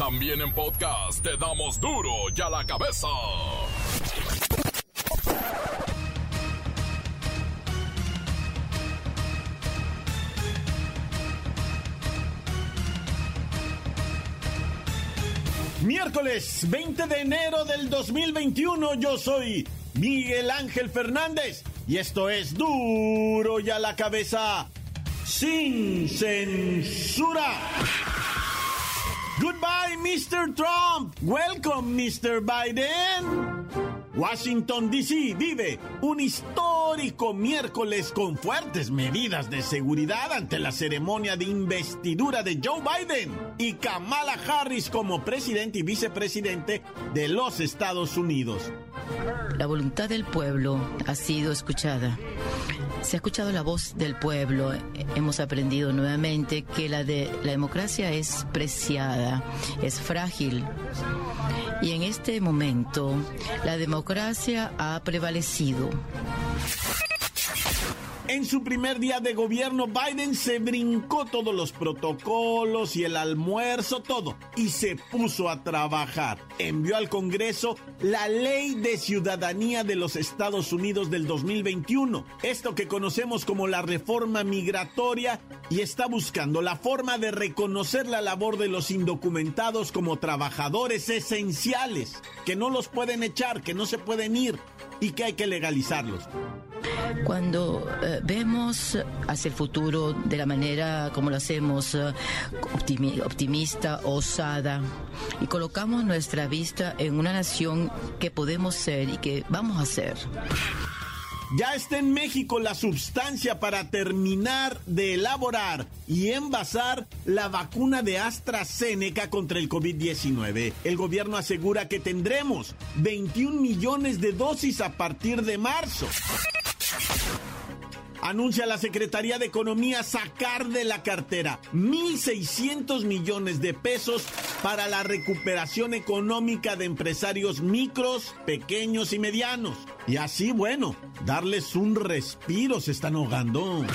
También en podcast te damos duro y a la cabeza. Miércoles 20 de enero del 2021, yo soy Miguel Ángel Fernández y esto es duro y a la cabeza sin censura. Goodbye, Mr. Trump. Welcome, Mr. Biden. Washington, D.C. vive un histórico miércoles con fuertes medidas de seguridad ante la ceremonia de investidura de Joe Biden y Kamala Harris como presidente y vicepresidente de los Estados Unidos. La voluntad del pueblo ha sido escuchada. Se ha escuchado la voz del pueblo. Hemos aprendido nuevamente que la, de, la democracia es preciada, es frágil. Y en este momento la democracia ha prevalecido. En su primer día de gobierno, Biden se brincó todos los protocolos y el almuerzo, todo, y se puso a trabajar. Envió al Congreso la Ley de Ciudadanía de los Estados Unidos del 2021, esto que conocemos como la reforma migratoria, y está buscando la forma de reconocer la labor de los indocumentados como trabajadores esenciales, que no los pueden echar, que no se pueden ir y que hay que legalizarlos. Cuando eh, vemos hacia el futuro de la manera como lo hacemos, eh, optimista, osada, y colocamos nuestra vista en una nación que podemos ser y que vamos a ser. Ya está en México la sustancia para terminar de elaborar y envasar la vacuna de AstraZeneca contra el COVID-19. El gobierno asegura que tendremos 21 millones de dosis a partir de marzo. Anuncia la Secretaría de Economía sacar de la cartera 1.600 millones de pesos para la recuperación económica de empresarios micros, pequeños y medianos. Y así, bueno, darles un respiro, se están ahogando.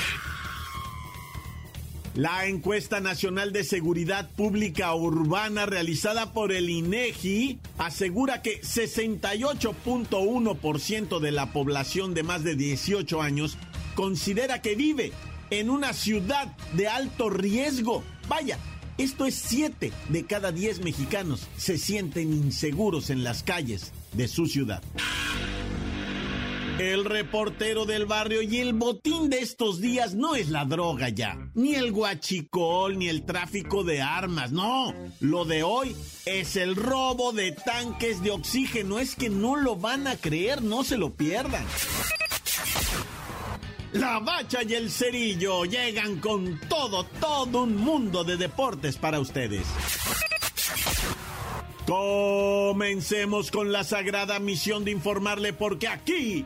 La encuesta nacional de seguridad pública urbana realizada por el INEGI asegura que 68.1% de la población de más de 18 años considera que vive en una ciudad de alto riesgo. Vaya, esto es 7 de cada 10 mexicanos se sienten inseguros en las calles de su ciudad. El reportero del barrio y el botín de estos días no es la droga ya, ni el guachicol, ni el tráfico de armas, no. Lo de hoy es el robo de tanques de oxígeno. Es que no lo van a creer, no se lo pierdan. La bacha y el cerillo llegan con todo, todo un mundo de deportes para ustedes. Comencemos con la sagrada misión de informarle porque aquí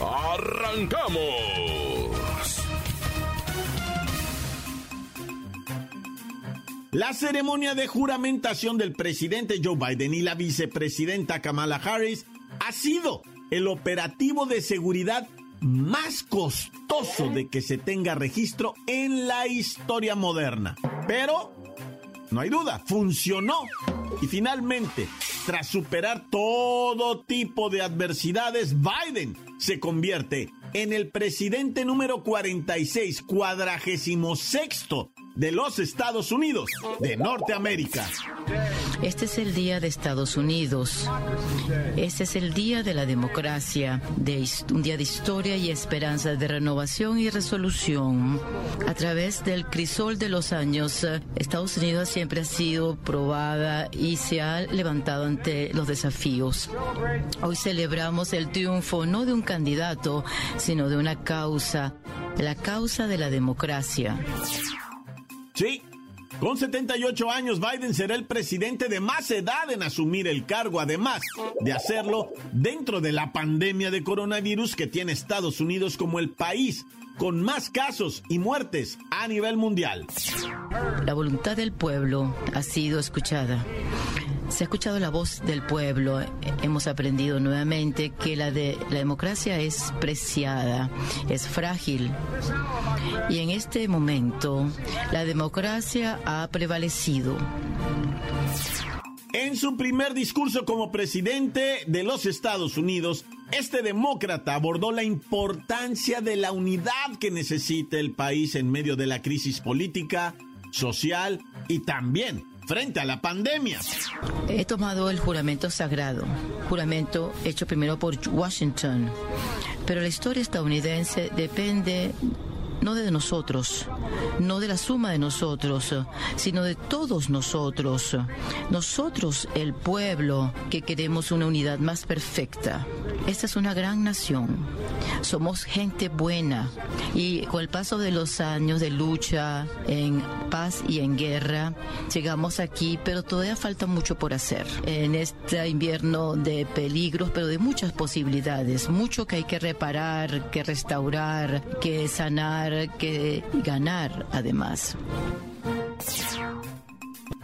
¡Arrancamos! La ceremonia de juramentación del presidente Joe Biden y la vicepresidenta Kamala Harris ha sido el operativo de seguridad más costoso de que se tenga registro en la historia moderna. Pero, no hay duda, funcionó. Y finalmente, tras superar todo tipo de adversidades, Biden se convierte en el presidente número 46, cuadragésimo sexto de los Estados Unidos de Norteamérica. Este es el día de Estados Unidos. Este es el día de la democracia, de un día de historia y esperanza, de renovación y resolución. A través del crisol de los años, Estados Unidos siempre ha sido probada y se ha levantado ante los desafíos. Hoy celebramos el triunfo no de un candidato, sino de una causa, la causa de la democracia. Sí, Con 78 años, Biden será el presidente de más edad en asumir el cargo, además de hacerlo dentro de la pandemia de coronavirus que tiene Estados Unidos como el país con más casos y muertes a nivel mundial. La voluntad del pueblo ha sido escuchada. Se ha escuchado la voz del pueblo. Hemos aprendido nuevamente que la, de, la democracia es preciada, es frágil. Y en este momento la democracia ha prevalecido. En su primer discurso como presidente de los Estados Unidos, este demócrata abordó la importancia de la unidad que necesita el país en medio de la crisis política, social y también frente a la pandemia. He tomado el juramento sagrado, juramento hecho primero por Washington, pero la historia estadounidense depende no de nosotros, no de la suma de nosotros, sino de todos nosotros. Nosotros, el pueblo, que queremos una unidad más perfecta. Esta es una gran nación. Somos gente buena y con el paso de los años de lucha en paz y en guerra, llegamos aquí, pero todavía falta mucho por hacer. En este invierno de peligros, pero de muchas posibilidades, mucho que hay que reparar, que restaurar, que sanar, que ganar además.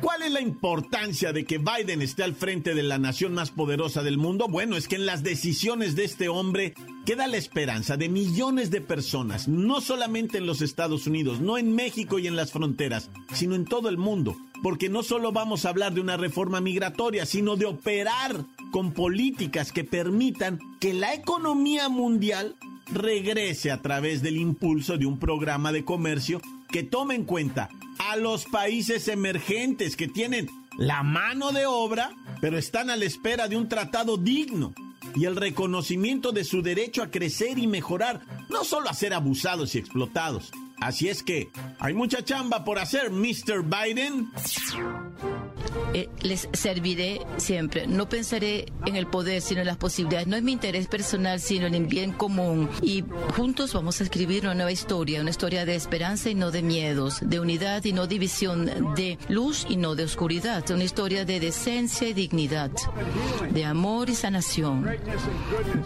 ¿Cuál es la importancia de que Biden esté al frente de la nación más poderosa del mundo? Bueno, es que en las decisiones de este hombre queda la esperanza de millones de personas, no solamente en los Estados Unidos, no en México y en las fronteras, sino en todo el mundo. Porque no solo vamos a hablar de una reforma migratoria, sino de operar con políticas que permitan que la economía mundial regrese a través del impulso de un programa de comercio que tome en cuenta a los países emergentes que tienen la mano de obra, pero están a la espera de un tratado digno y el reconocimiento de su derecho a crecer y mejorar, no solo a ser abusados y explotados. Así es que hay mucha chamba por hacer, Mr. Biden. Eh, les serviré siempre. No pensaré en el poder, sino en las posibilidades. No es mi interés personal, sino en el bien común. Y juntos vamos a escribir una nueva historia, una historia de esperanza y no de miedos, de unidad y no división, de luz y no de oscuridad, una historia de decencia y dignidad, de amor y sanación,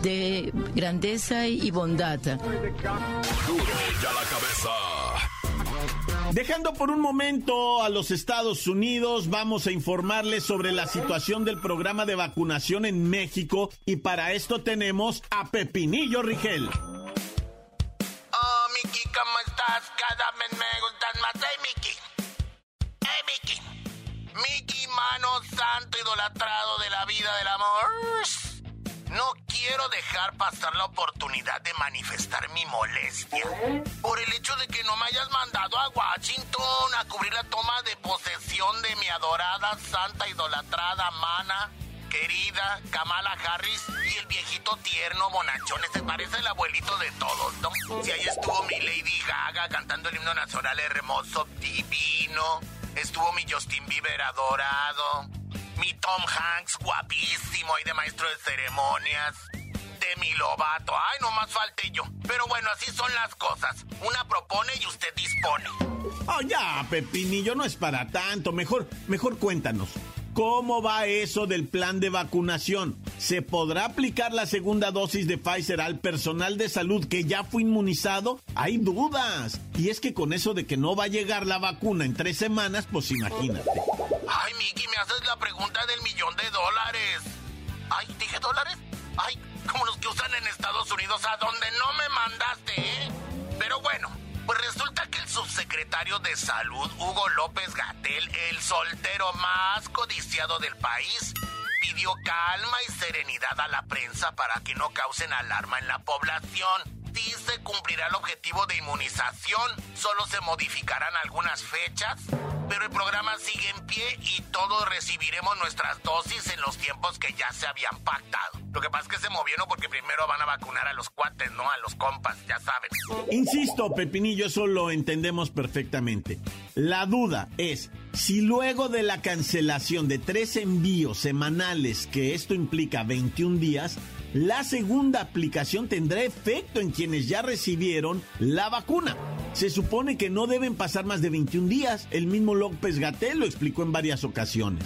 de grandeza y bondad. Duro ya la cabeza. Dejando por un momento a los Estados Unidos, vamos a informarles sobre la situación del programa de vacunación en México y para esto tenemos a Pepinillo Rigel. Oh, Miki, ¿cómo estás? Cada vez me gustan más. Hey, Miki. Hey, Miki. Miki, mano santo idolatrado de la vida del amor. No quiero dejar pasar la oportunidad de manifestar mi molestia por el hecho de que no me hayas mandado a Washington a cubrir la toma de posesión de mi adorada, santa, idolatrada, mana, querida Kamala Harris y el viejito tierno bonachón. Ese parece el abuelito de todos, ¿no? Si ahí estuvo mi Lady Gaga cantando el himno nacional hermoso, divino. Estuvo mi Justin Bieber adorado. Mi Tom Hanks, guapísimo, ahí de maestro de ceremonias. Demi Lovato. Ay, no más falte yo. Pero bueno, así son las cosas. Una propone y usted dispone. Oh, ya, Pepinillo, no es para tanto. Mejor, mejor cuéntanos. ¿Cómo va eso del plan de vacunación? ¿Se podrá aplicar la segunda dosis de Pfizer al personal de salud que ya fue inmunizado? Hay dudas. Y es que con eso de que no va a llegar la vacuna en tres semanas, pues imagínate. Ay, Miki, me haces la pregunta del millón de dólares. Ay, dije dólares. Ay, como los que usan en Estados Unidos, a donde no me mandaste, ¿eh? Pero bueno, pues resulta que el subsecretario de Salud, Hugo López Gatel, el soltero más codiciado del país, pidió calma y serenidad a la prensa para que no causen alarma en la población. Dice cumplirá el objetivo de inmunización, solo se modificarán algunas fechas, pero el programa sigue en pie y todos recibiremos nuestras dosis en los tiempos que ya se habían pactado. Lo que pasa es que se movieron porque primero van a vacunar a los cuates, no a los compas, ya saben. Insisto, Pepinillo, eso lo entendemos perfectamente. La duda es si luego de la cancelación de tres envíos semanales, que esto implica 21 días, la segunda aplicación tendrá efecto en quienes ya recibieron la vacuna. se supone que no deben pasar más de 21 días. El mismo López Gatel lo explicó en varias ocasiones.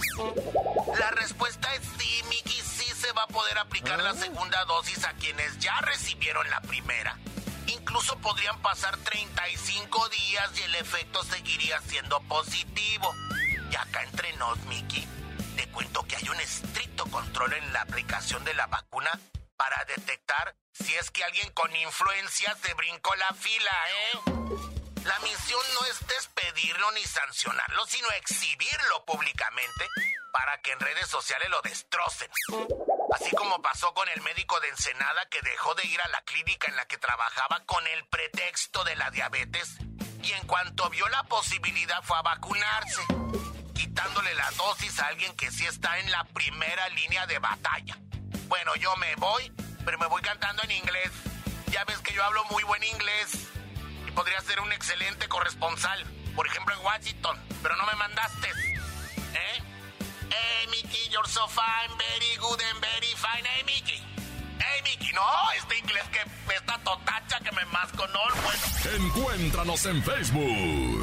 La respuesta es sí, Miki, sí se va a poder aplicar la segunda dosis a quienes ya recibieron la primera. Incluso podrían pasar 35 días y el efecto seguiría siendo positivo. Y acá entre nos, te cuento que hay un estricto control en la aplicación de la vacuna para detectar si es que alguien con influencia se brincó la fila, ¿eh? La misión no es despedirlo ni sancionarlo, sino exhibirlo públicamente para que en redes sociales lo destrocen. Así como pasó con el médico de Ensenada que dejó de ir a la clínica en la que trabajaba con el pretexto de la diabetes y en cuanto vio la posibilidad fue a vacunarse, quitándole la dosis a alguien que sí está en la primera línea de batalla. Bueno, yo me voy, pero me voy cantando en inglés. Ya ves que yo hablo muy buen inglés y podría ser un excelente corresponsal, por ejemplo en Washington, pero no me mandaste. ¿Eh? Hey, Mickey, you're so fine, very good and very fine. Hey, Mickey. Hey, Mickey, no, este inglés que esta totacha que me masco, no, bueno. Encuéntranos en Facebook,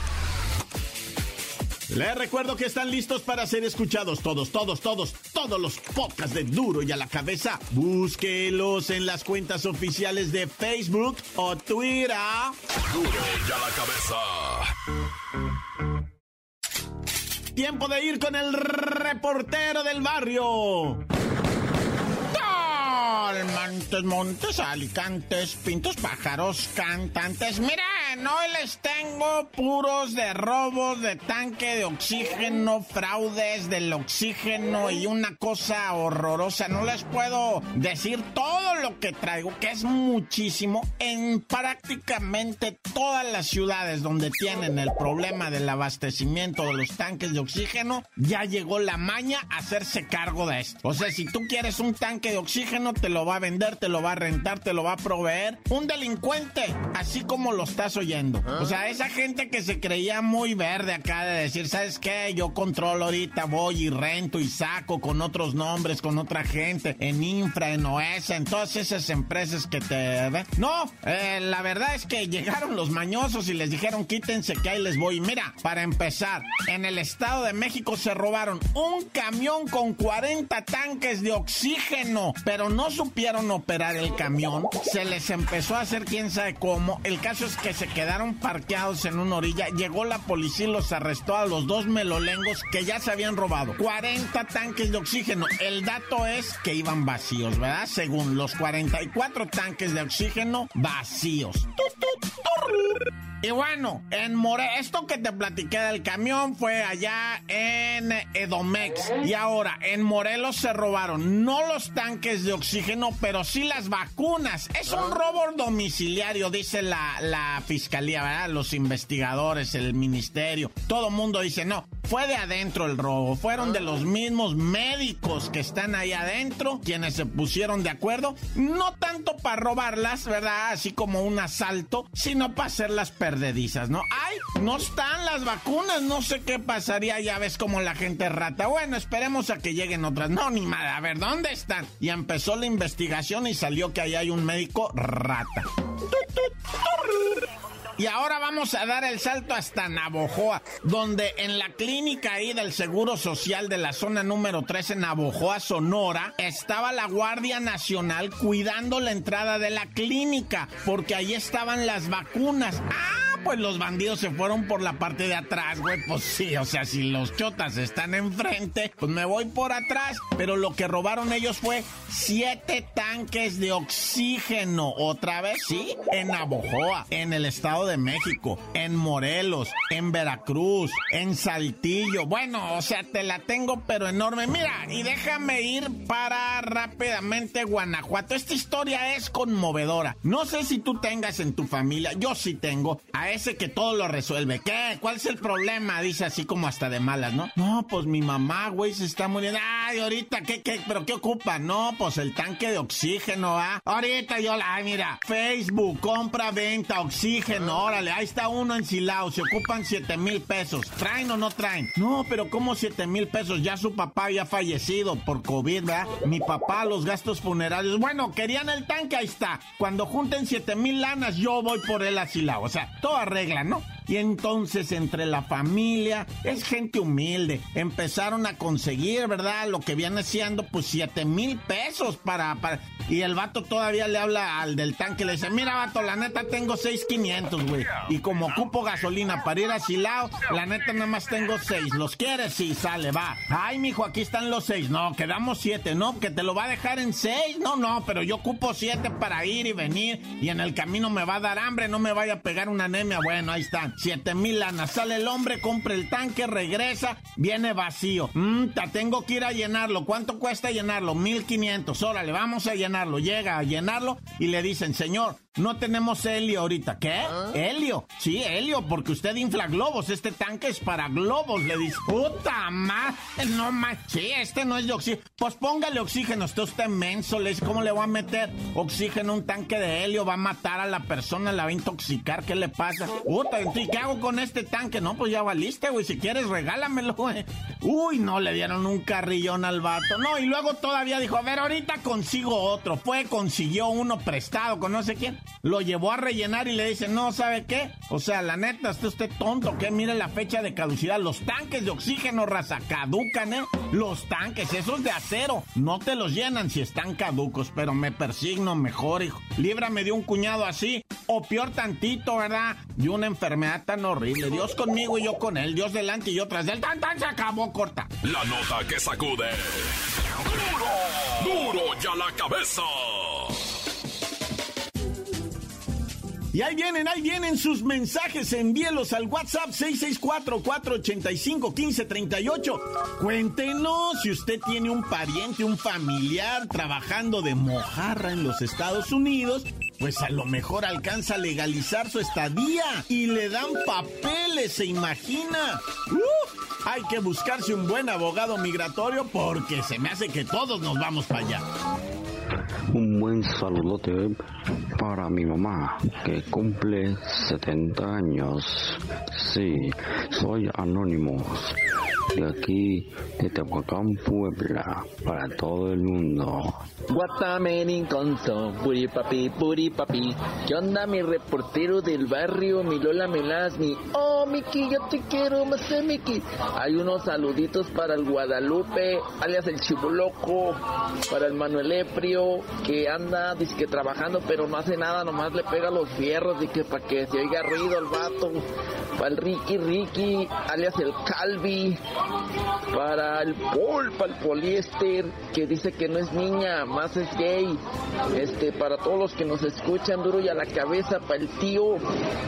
Les recuerdo que están listos para ser escuchados todos, todos, todos, todos los podcasts de Duro y a la cabeza. Búsquelos en las cuentas oficiales de Facebook o Twitter. Duro y a la cabeza. Tiempo de ir con el reportero del barrio. Montes, montes, alicantes, pintos, pájaros, cantantes. Miren, hoy les tengo puros de robos de tanque de oxígeno, fraudes del oxígeno y una cosa horrorosa. No les puedo decir todo lo que traigo, que es muchísimo, en prácticamente todas las ciudades donde tienen el problema del abastecimiento de los tanques de oxígeno, ya llegó la maña a hacerse cargo de esto. O sea, si tú quieres un tanque de oxígeno, te lo va a vender, te lo va a rentar, te lo va a proveer. Un delincuente, así como lo estás oyendo. O sea, esa gente que se creía muy verde acá de decir, ¿sabes qué? Yo controlo ahorita, voy y rento y saco con otros nombres, con otra gente, en Infra, en OESA, en todas esas empresas que te... No, eh, la verdad es que llegaron los mañosos y les dijeron, quítense que ahí les voy. Mira, para empezar, en el Estado de México se robaron un camión con 40 tanques de oxígeno, pero no supieron operar el camión, se les empezó a hacer quién sabe cómo. El caso es que se quedaron parqueados en una orilla, llegó la policía y los arrestó a los dos melolengos que ya se habían robado. 40 tanques de oxígeno. El dato es que iban vacíos, ¿verdad? Según los 44 tanques de oxígeno vacíos. Y bueno, en More, esto que te platiqué del camión fue allá en Edomex. Y ahora, en Morelos se robaron no los tanques de oxígeno, pero sí las vacunas. Es un robo domiciliario, dice la, la fiscalía, ¿verdad? Los investigadores, el ministerio. Todo mundo dice, no, fue de adentro el robo. Fueron de los mismos médicos que están ahí adentro, quienes se pusieron de acuerdo. No tanto para robarlas, ¿verdad? Así como un asalto, sino para hacerlas perdedizas, ¿no? ¡Ay! No están las vacunas, no sé qué pasaría, ya ves como la gente rata. Bueno, esperemos a que lleguen otras. No, ni madre, a ver, ¿dónde están? Y empezó la investigación y salió que ahí hay un médico rata. Y ahora vamos a dar el salto hasta Navojoa, donde en la clínica ahí del Seguro Social de la zona número 3 en Navojoa, Sonora, estaba la Guardia Nacional cuidando la entrada de la clínica, porque ahí estaban las vacunas. ¡Ah! Pues los bandidos se fueron por la parte de atrás, güey. Pues sí, o sea, si los chotas están enfrente, pues me voy por atrás. Pero lo que robaron ellos fue siete tanques de oxígeno. Otra vez, sí, en Navojoa, en el Estado de México, en Morelos, en Veracruz, en Saltillo. Bueno, o sea, te la tengo, pero enorme. Mira, y déjame ir para rápidamente Guanajuato. Esta historia es conmovedora. No sé si tú tengas en tu familia, yo sí tengo, a ese que todo lo resuelve. ¿Qué? ¿Cuál es el problema? Dice así como hasta de malas, ¿no? No, pues mi mamá, güey, se está muriendo. Ay, ahorita, ¿qué, qué? ¿Pero qué ocupa? No, pues el tanque de oxígeno, ¿ah? Ahorita yo ay, mira, Facebook, compra, venta, oxígeno, órale, ahí está uno ensilado, se ocupan 7 mil pesos. ¿Traen o no traen? No, pero ¿cómo 7 mil pesos? Ya su papá había fallecido por COVID, ¿verdad? Mi papá, los gastos funerarios. Bueno, querían el tanque, ahí está. Cuando junten 7 mil lanas, yo voy por él asilado. O sea, todo arregla, ¿no? Y entonces entre la familia, es gente humilde, empezaron a conseguir, ¿verdad? Lo que viene siendo pues 7 mil pesos para. Y el vato todavía le habla al del tanque, le dice, mira vato, la neta tengo 6,500, güey. Y como ocupo gasolina para ir a Silao, la neta nada más tengo 6. ¿Los quieres? Sí, sale, va. Ay, mijo, aquí están los 6. No, quedamos 7, ¿no? Que te lo va a dejar en 6. No, no, pero yo ocupo 7 para ir y venir. Y en el camino me va a dar hambre, no me vaya a pegar una anemia. Bueno, ahí están. 7 mil lanas. Sale el hombre, compra el tanque, regresa, viene vacío. Mmm, tengo que ir a llenarlo. ¿Cuánto cuesta llenarlo? 1500. Órale, vamos a llenarlo. Llega a llenarlo y le dicen, señor, no tenemos helio ahorita. ¿Qué? ¿Ah? ¿Helio? Sí, helio, porque usted infla globos. Este tanque es para globos. Le dice, puta madre, no más. Sí, este no es de oxígeno. Pues póngale oxígeno. Usted está inmenso. Le dice, ¿cómo le voy a meter oxígeno a un tanque de helio? Va a matar a la persona, la va a intoxicar. ¿Qué le pasa? Puta, ¿y qué hago con este tanque? No, pues ya valiste, güey. Si quieres, regálamelo, güey. Uy, no, le dieron un carrillón al vato. No, y luego todavía dijo, a ver, ahorita consigo otro. Fue, consiguió uno prestado con no sé quién lo llevó a rellenar y le dice, no, ¿sabe qué? O sea, la neta, está usted tonto, que mire la fecha de caducidad. Los tanques de oxígeno, raza, caducan, ¿eh? Los tanques, esos de acero, no te los llenan si están caducos, pero me persigno mejor, hijo. Líbrame de un cuñado así, o peor tantito, ¿verdad? De una enfermedad tan horrible. Dios conmigo y yo con él, Dios delante y yo tras él. Tan, tan, se acabó, corta. La nota que sacude. ¡Duro! ¡Duro ya la cabeza! Y ahí vienen, ahí vienen sus mensajes. Envíelos al WhatsApp 664-485-1538. Cuéntenos si usted tiene un pariente, un familiar trabajando de mojarra en los Estados Unidos. Pues a lo mejor alcanza a legalizar su estadía y le dan papeles, ¿se imagina? Hay que buscarse un buen abogado migratorio porque se me hace que todos nos vamos para allá. Un buen saludote para mi mamá que cumple 70 años. Sí, soy anónimo de aquí de Tehuacán, Puebla, para todo el mundo. Guatamenin conso, puri papi, puri papi. ¿Qué onda mi reportero del barrio, mi Lola Melasmi? Oh, Miki, yo te quiero, más Miki. Hay unos saluditos para el Guadalupe, alias el Chiboloco, para el Manuel Eprio, que anda, dice que trabajando, pero no hace nada, nomás le pega los fierros, y que para que se oiga ruido el vato. Para el Ricky Ricky, alias el Calvi, para el Paul, para el poliéster, que dice que no es niña, más es gay. Este, para todos los que nos escuchan duro y a la cabeza, para el tío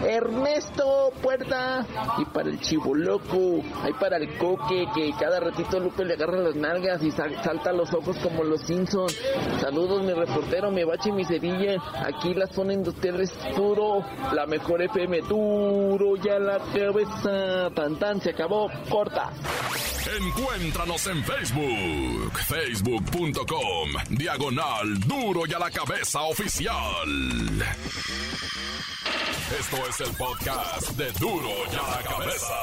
Ernesto Puerta y para el chivo loco, hay para el coque que cada ratito Lupe le agarra las nalgas y salta los ojos como los Simpsons. Saludos mi reportero, mi bache mi Sevilla. Aquí las ponen de ustedes duro, la mejor FM duro y a la cabeza. Tan tan se acabó, corta. Encuéntranos en Facebook, facebook.com, diagonal duro y a la cabeza oficial. Esto es el podcast de duro y a la cabeza.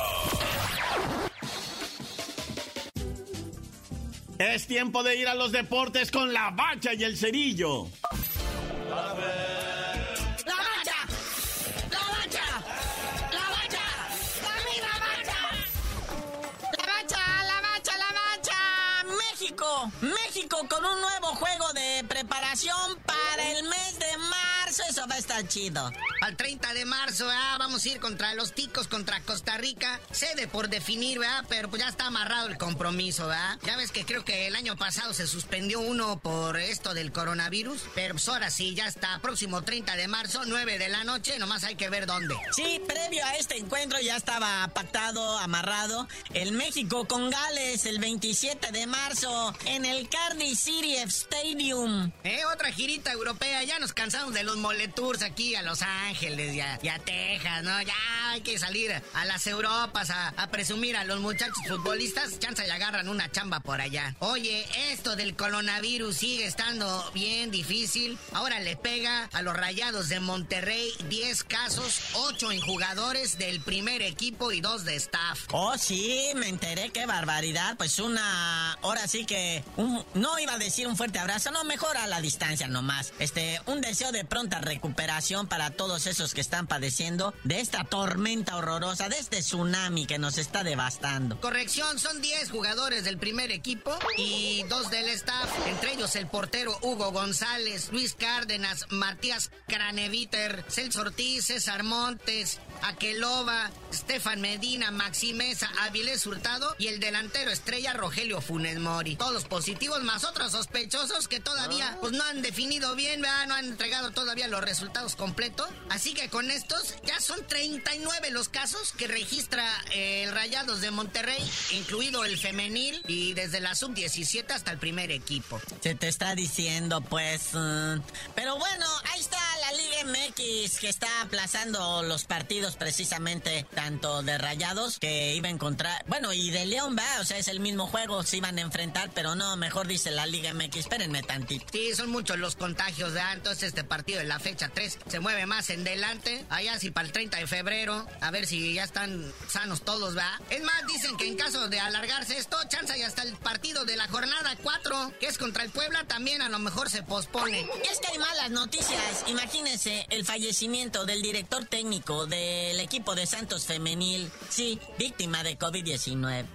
Es tiempo de ir a los deportes con la bacha y el cerillo. México con un nuevo juego de preparación para el mes de marzo. Va a estar chido. Al 30 de marzo, vamos a ir contra los ticos, contra Costa Rica. Cede por definir, ¿verdad? Pero pues ya está amarrado el compromiso, ¿verdad? Ya ves que creo que el año pasado se suspendió uno por esto del coronavirus. Pero pues ahora sí, ya está. Próximo 30 de marzo, 9 de la noche. Nomás hay que ver dónde. Sí, previo a este encuentro ya estaba pactado, amarrado. El México con Gales el 27 de marzo en el Cardiff City Stadium. Eh, otra girita europea. Ya nos cansamos de los moletos tours aquí a Los Ángeles y a, Texas, ¿no? Ya hay que salir a las Europas a, presumir a los muchachos futbolistas. Chance y agarran una chamba por allá. Oye, esto del coronavirus sigue estando bien difícil. Ahora le pega a los rayados de Monterrey 10 casos, 8 en jugadores del primer equipo y 2 de staff. Oh, sí, me enteré, qué barbaridad. Pues una. Ahora sí que. no iba a decir un fuerte abrazo, no, mejor a la distancia nomás. Este, un deseo de pronta recuperación para todos esos que están padeciendo de esta tormenta horrorosa, de este tsunami que nos está devastando. Corrección, son 10 jugadores del primer equipo y 2 del staff, entre ellos el portero Hugo González, Luis Cárdenas, Matías Craneviter, Celso Ortiz, César Montes, Aqueloba, Stefan Medina, Maximeza, Avilés Hurtado y el delantero estrella Rogelio Funes Mori. Todos positivos, más otros sospechosos que todavía pues, no han definido bien, no han entregado todavía los resultados completos. Así que con estos ya son 39 los casos que registra eh, el Rayados de Monterrey, incluido el femenil y desde la sub-17 hasta el primer equipo. Se te está diciendo, pues. Mm, pero bueno, ahí está MX que está aplazando los partidos precisamente tanto de Rayados que iba a encontrar, bueno, y de León va, o sea, es el mismo juego, se iban a enfrentar, pero no, mejor dice la Liga MX, espérenme tantito. Sí, son muchos los contagios, de entonces este partido en la fecha 3 se mueve más en delante, allá sí para el 30 de febrero, a ver si ya están sanos todos, ¿va? Es más, dicen que en caso de alargarse esto, chance y hasta el partido de la jornada 4, que es contra el Puebla, también a lo mejor se pospone. Es que hay malas noticias, imagínense el fallecimiento del director técnico del equipo de Santos Femenil, sí, víctima de COVID-19.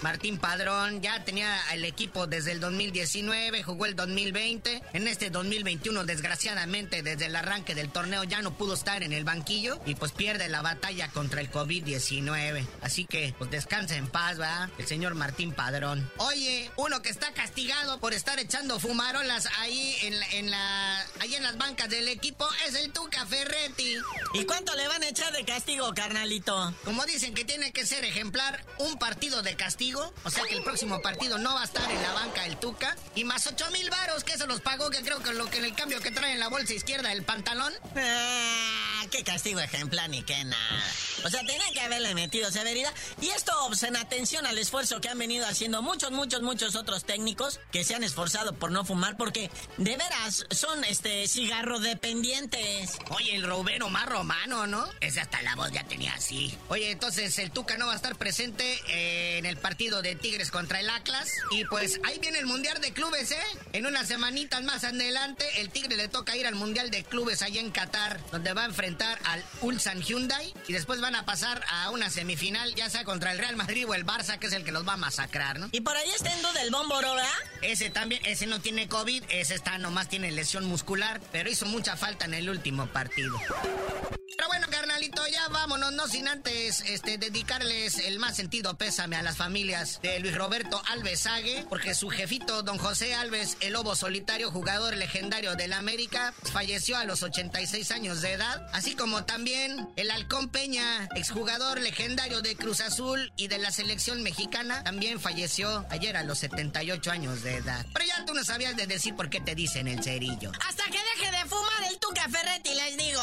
Martín Padrón ya tenía el equipo desde el 2019, jugó el 2020, en este 2021 desgraciadamente desde el arranque del torneo ya no pudo estar en el banquillo y pues pierde la batalla contra el COVID-19. Así que pues descansa en paz, ¿verdad? El señor Martín Padrón. Oye, uno que está castigado por estar echando fumarolas ahí en la, en la ahí en las bancas del equipo es el Tuca Ferretti. ¿Y cuánto le van a echar de castigo, carnalito? Como dicen que tiene que ser ejemplar, un partido de castigo, o sea que el próximo partido no va a estar en la banca el Tuca, y más 8 mil varos, que eso los pagó, que creo que lo que en el cambio que trae en la bolsa izquierda del pantalón. Ah, qué castigo ejemplar ni qué nada. O sea, tenía que haberle metido severidad. Y esto pues, en atención al esfuerzo que han venido haciendo muchos, muchos, muchos otros técnicos que se han esforzado por no fumar, porque de veras son este cigarro dependientes. Oye, el Rubén más Romano, ¿no? Ese hasta la voz ya tenía así. Oye, entonces el Tuca no va a estar presente eh, en el partido de Tigres contra el Atlas. Y pues ahí viene el Mundial de Clubes, ¿eh? En unas semanitas más adelante, el Tigre le toca ir al Mundial de Clubes allá en Qatar, donde va a enfrentar al Ulsan Hyundai. Y después van a pasar a una semifinal, ya sea contra el Real Madrid o el Barça, que es el que los va a masacrar, ¿no? Y por ahí está en duda el Bómboro, ¿verdad? Ese también, ese no tiene COVID, ese está nomás tiene lesión muscular, pero hizo mucha falta en el último partido. Pero bueno, carnalito, ya vámonos, no sin antes este, dedicarles el más sentido pésame a las familias de Luis Roberto Alves Ague, porque su jefito, don José Alves, el lobo solitario, jugador legendario del América, falleció a los 86 años de edad, así como también el Halcón Peña, exjugador legendario de Cruz Azul y de la selección mexicana, también falleció ayer a los 78 años de edad. Pero ya tú no sabías de decir por qué te dicen el cerillo. Hasta que deje de fumar el Tuca Ferretti, les digo.